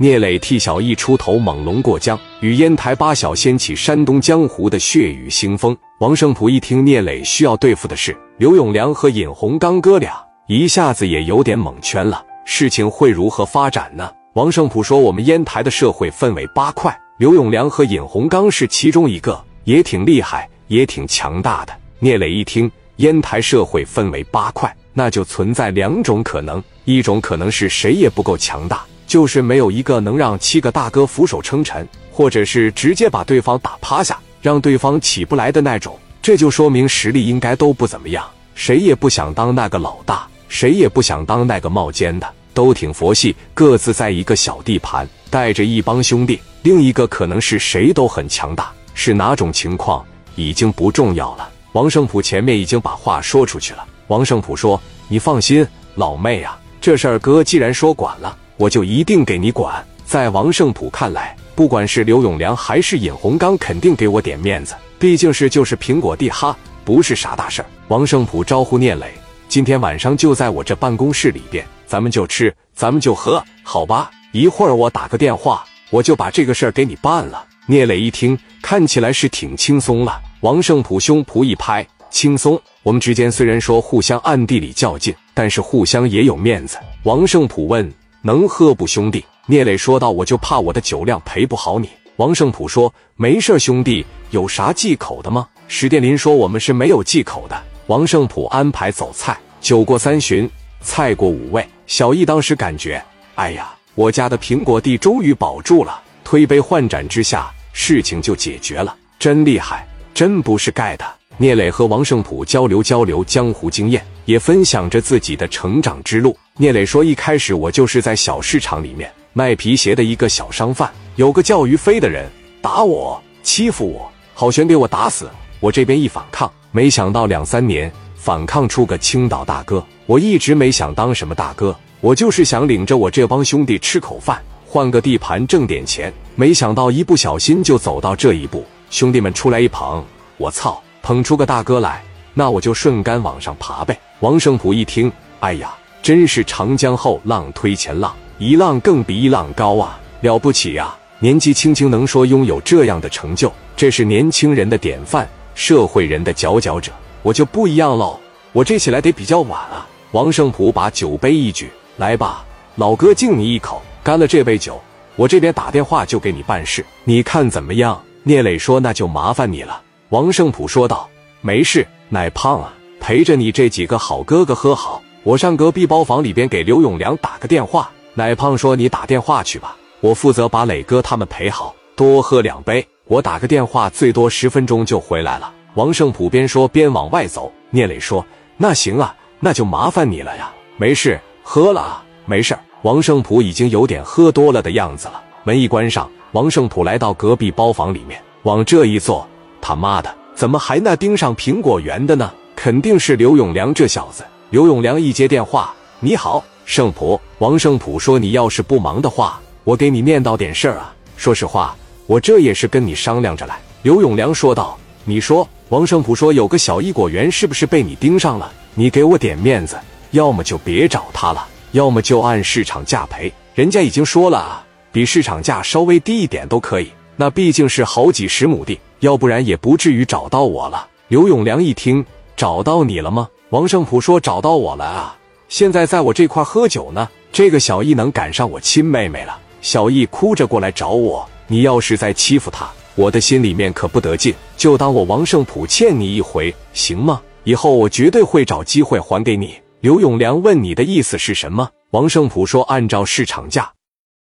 聂磊替小易出头，猛龙过江，与烟台八小掀起山东江湖的血雨腥风。王胜普一听聂磊需要对付的是刘永良和尹洪刚哥俩，一下子也有点蒙圈了。事情会如何发展呢？王胜普说：“我们烟台的社会分为八块，刘永良和尹洪刚是其中一个，也挺厉害，也挺强大的。”聂磊一听，烟台社会分为八块。那就存在两种可能，一种可能是谁也不够强大，就是没有一个能让七个大哥俯首称臣，或者是直接把对方打趴下，让对方起不来的那种。这就说明实力应该都不怎么样，谁也不想当那个老大，谁也不想当那个冒尖的，都挺佛系，各自在一个小地盘带着一帮兄弟。另一个可能是谁都很强大，是哪种情况已经不重要了。王胜普前面已经把话说出去了。王胜普说：“你放心，老妹啊，这事儿哥既然说管了，我就一定给你管。”在王胜普看来，不管是刘永良还是尹洪刚，肯定给我点面子，毕竟是就是苹果地哈，不是啥大事儿。王胜普招呼聂磊：“今天晚上就在我这办公室里边，咱们就吃，咱们就喝，好吧？一会儿我打个电话，我就把这个事儿给你办了。”聂磊一听，看起来是挺轻松了。王胜普胸脯一拍。轻松，我们之间虽然说互相暗地里较劲，但是互相也有面子。王胜普问：“能喝不，兄弟？”聂磊说道：“我就怕我的酒量陪不好你。”王胜普说：“没事，兄弟，有啥忌口的吗？”史殿林说：“我们是没有忌口的。”王胜普安排走菜，酒过三巡，菜过五味。小易当时感觉：“哎呀，我家的苹果地终于保住了。”推杯换盏之下，事情就解决了，真厉害，真不是盖的。聂磊和王胜普交流交流江湖经验，也分享着自己的成长之路。聂磊说：“一开始我就是在小市场里面卖皮鞋的一个小商贩，有个叫于飞的人打我、欺负我，好悬给我打死。我这边一反抗，没想到两三年反抗出个青岛大哥。我一直没想当什么大哥，我就是想领着我这帮兄弟吃口饭，换个地盘挣点钱。没想到一不小心就走到这一步，兄弟们出来一捧，我操！”捧出个大哥来，那我就顺杆往上爬呗。王胜普一听，哎呀，真是长江后浪推前浪，一浪更比一浪高啊，了不起呀！年纪轻轻能说拥有这样的成就，这是年轻人的典范，社会人的佼佼者。我就不一样喽，我这起来得比较晚啊。王胜普把酒杯一举，来吧，老哥敬你一口，干了这杯酒，我这边打电话就给你办事，你看怎么样？聂磊说：“那就麻烦你了。”王胜普说道：“没事，奶胖啊，陪着你这几个好哥哥喝好。我上隔壁包房里边给刘永良打个电话。”奶胖说：“你打电话去吧，我负责把磊哥他们陪好，多喝两杯。我打个电话，最多十分钟就回来了。”王胜普边说边往外走。聂磊说：“那行啊，那就麻烦你了呀。没事，喝了啊，没事。”王胜普已经有点喝多了的样子了。门一关上，王胜普来到隔壁包房里面，往这一坐。他妈的，怎么还那盯上苹果园的呢？肯定是刘永良这小子。刘永良一接电话，你好，圣普。王圣普说：“你要是不忙的话，我给你念叨点事儿啊。说实话，我这也是跟你商量着来。”刘永良说道：“你说。”王圣普说：“有个小异果园是不是被你盯上了？你给我点面子，要么就别找他了，要么就按市场价赔。人家已经说了啊，比市场价稍微低一点都可以。那毕竟是好几十亩地。”要不然也不至于找到我了。刘永良一听，找到你了吗？王胜普说找到我了啊，现在在我这块喝酒呢。这个小易能赶上我亲妹妹了。小易哭着过来找我，你要是再欺负他，我的心里面可不得劲。就当我王胜普欠你一回，行吗？以后我绝对会找机会还给你。刘永良问你的意思是什么？王胜普说按照市场价，